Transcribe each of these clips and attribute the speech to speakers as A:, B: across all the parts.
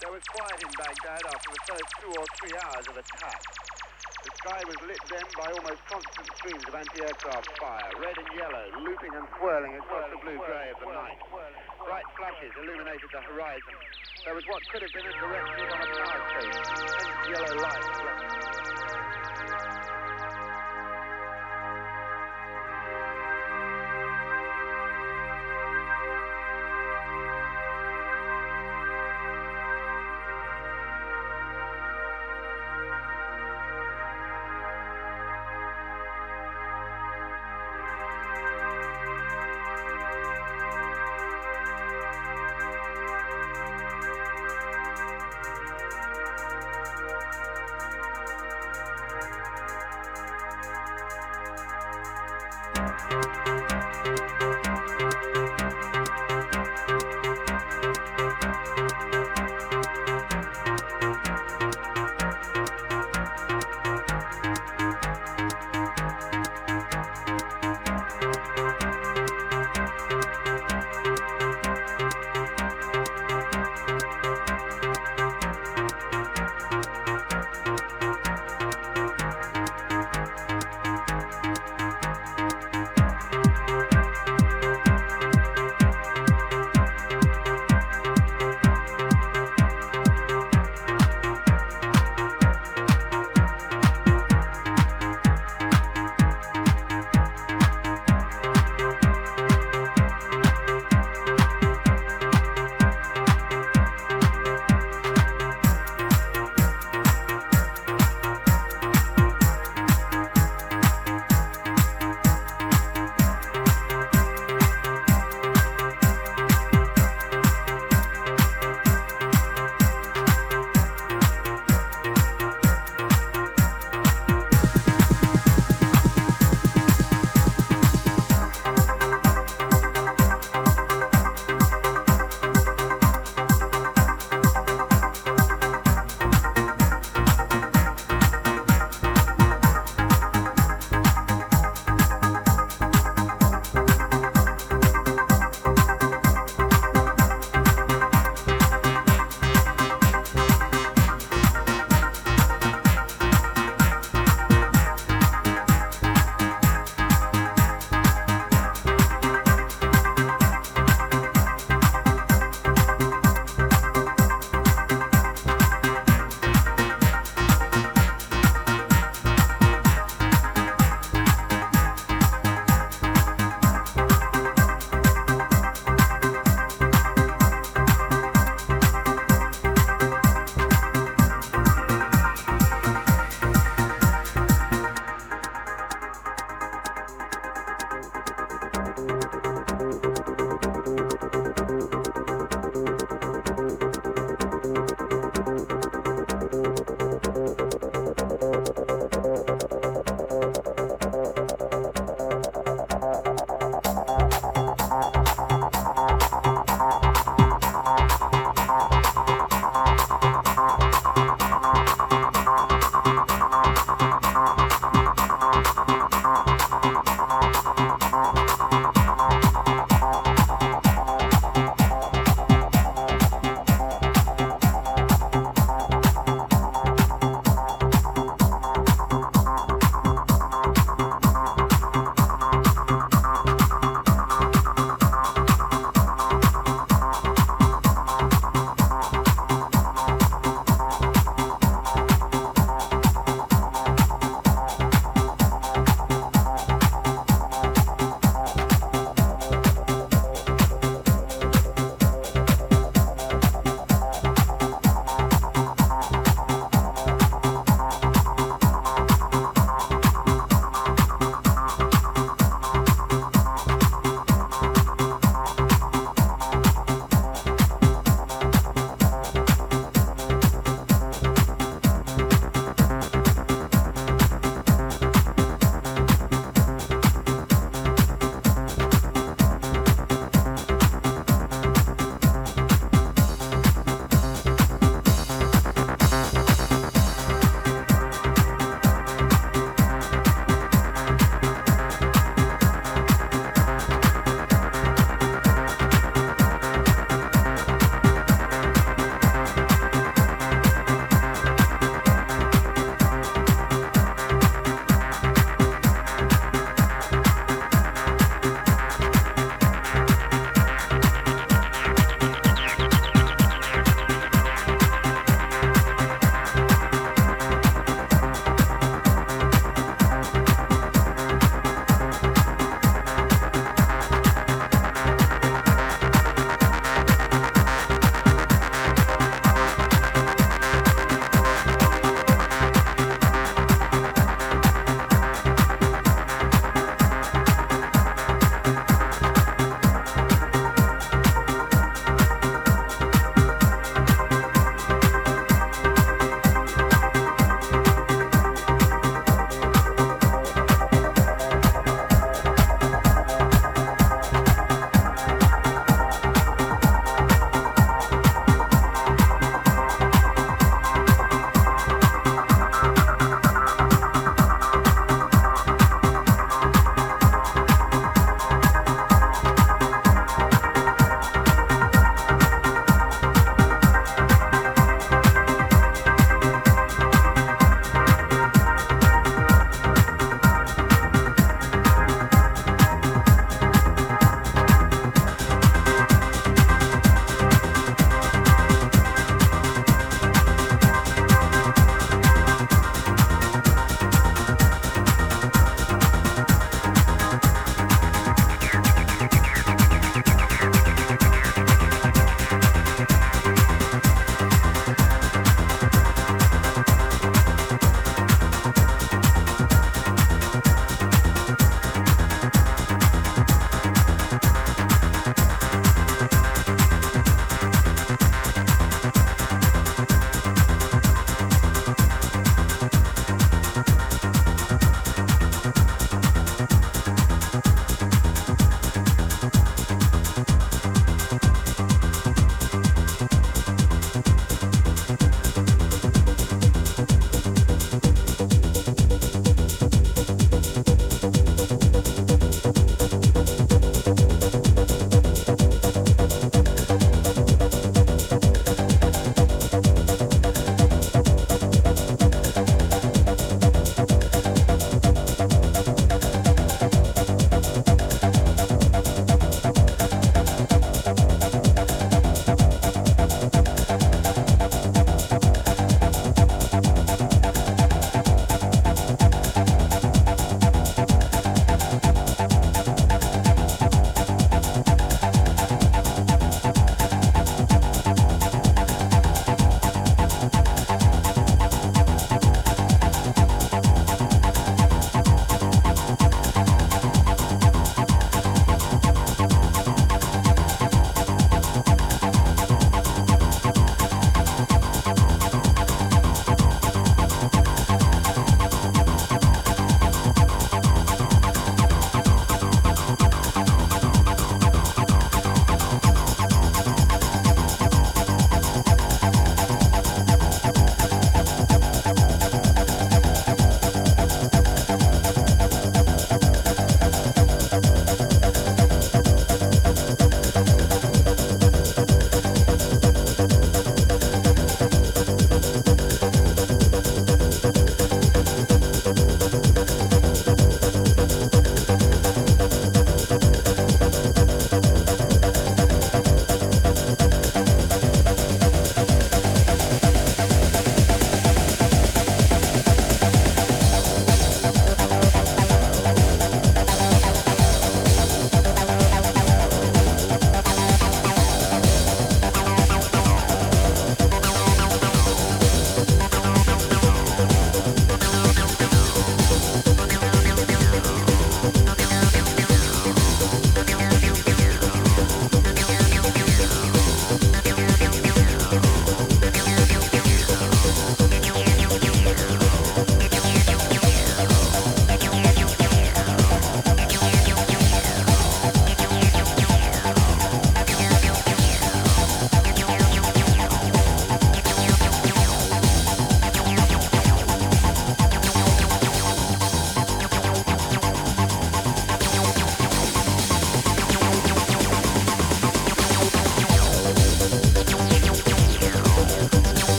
A: There was quiet in Baghdad after the first two or three hours of attack. The sky was lit then by almost constant streams of anti-aircraft fire, red and yellow, looping and swirling across the blue-grey of the night. Bright flashes illuminated the horizon. There was what could have been a direct hit on a power station, intense yellow light.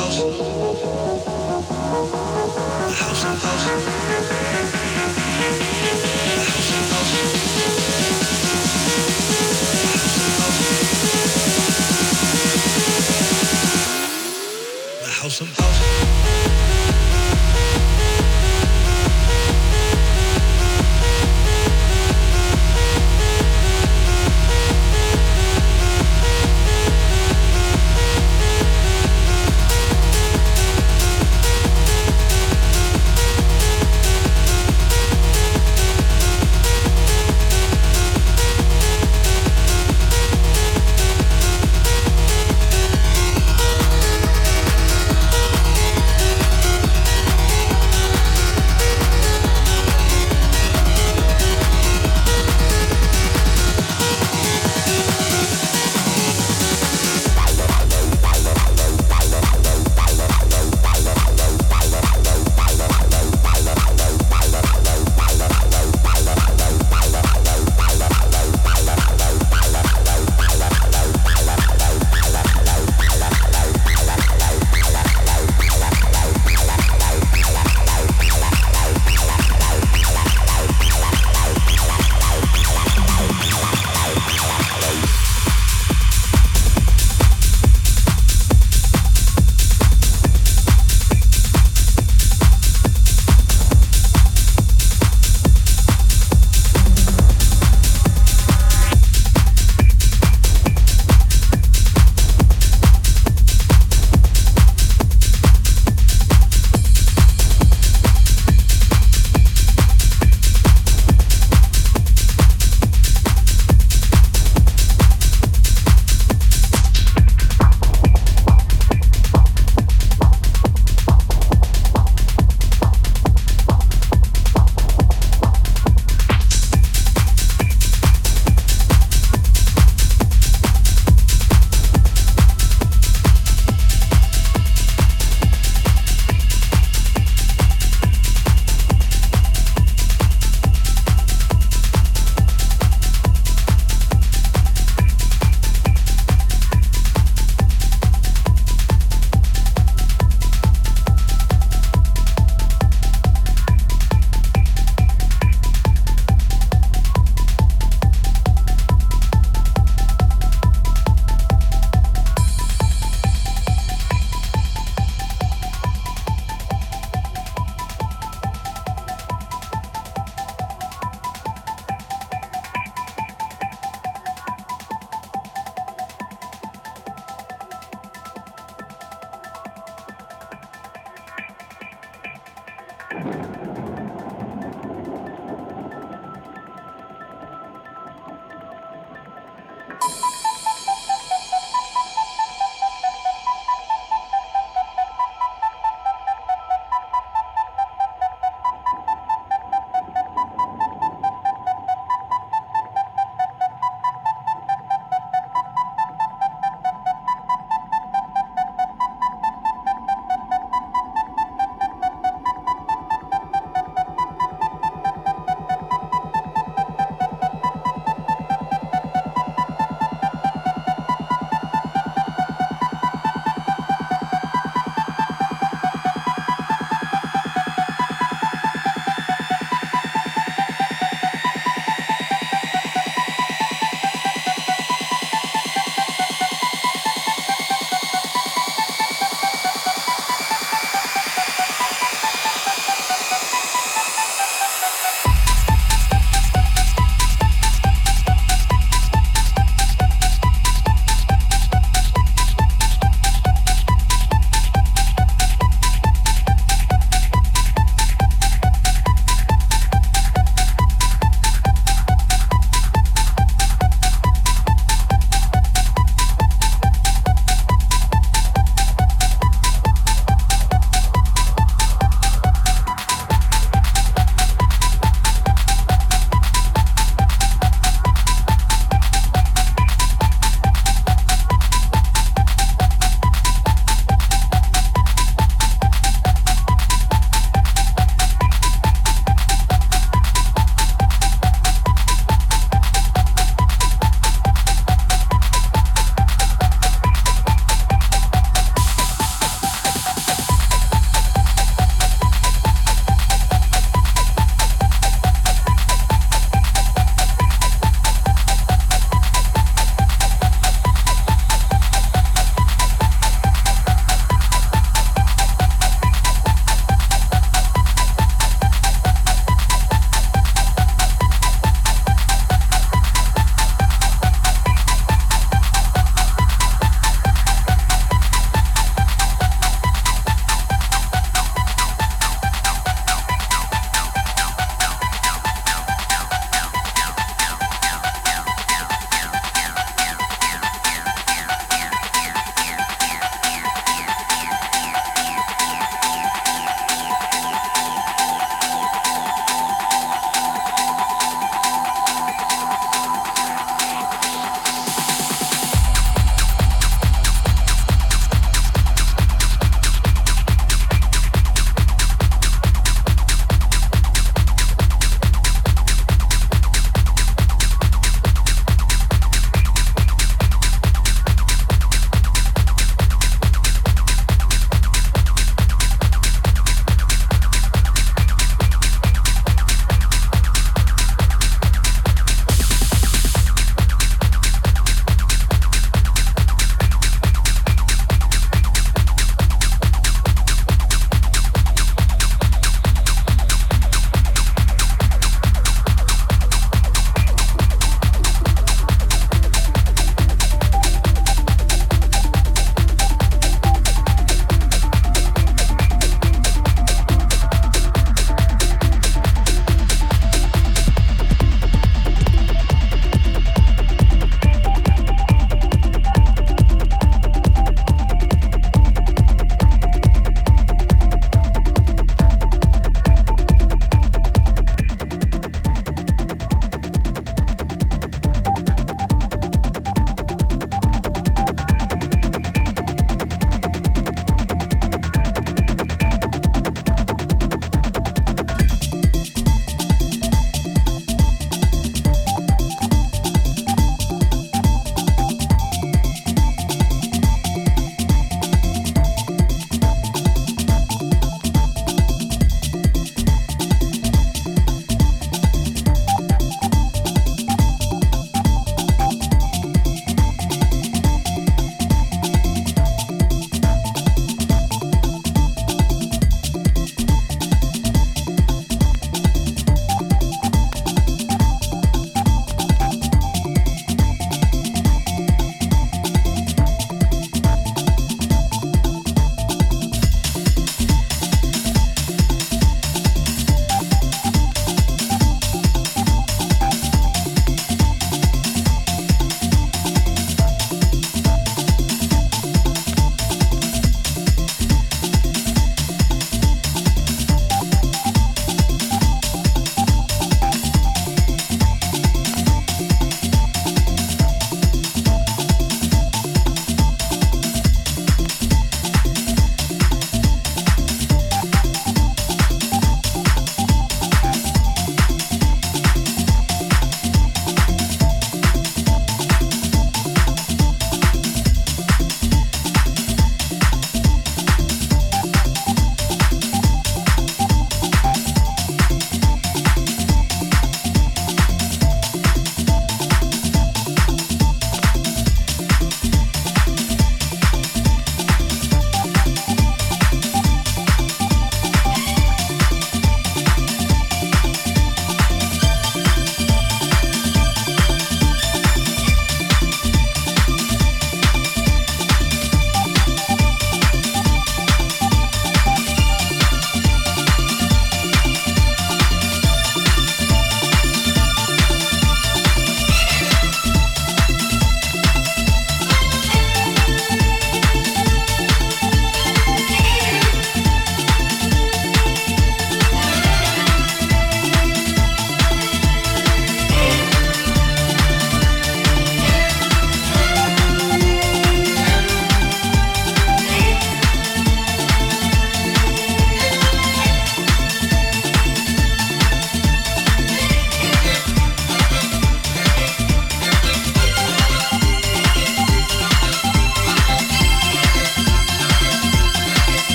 B: Thank you.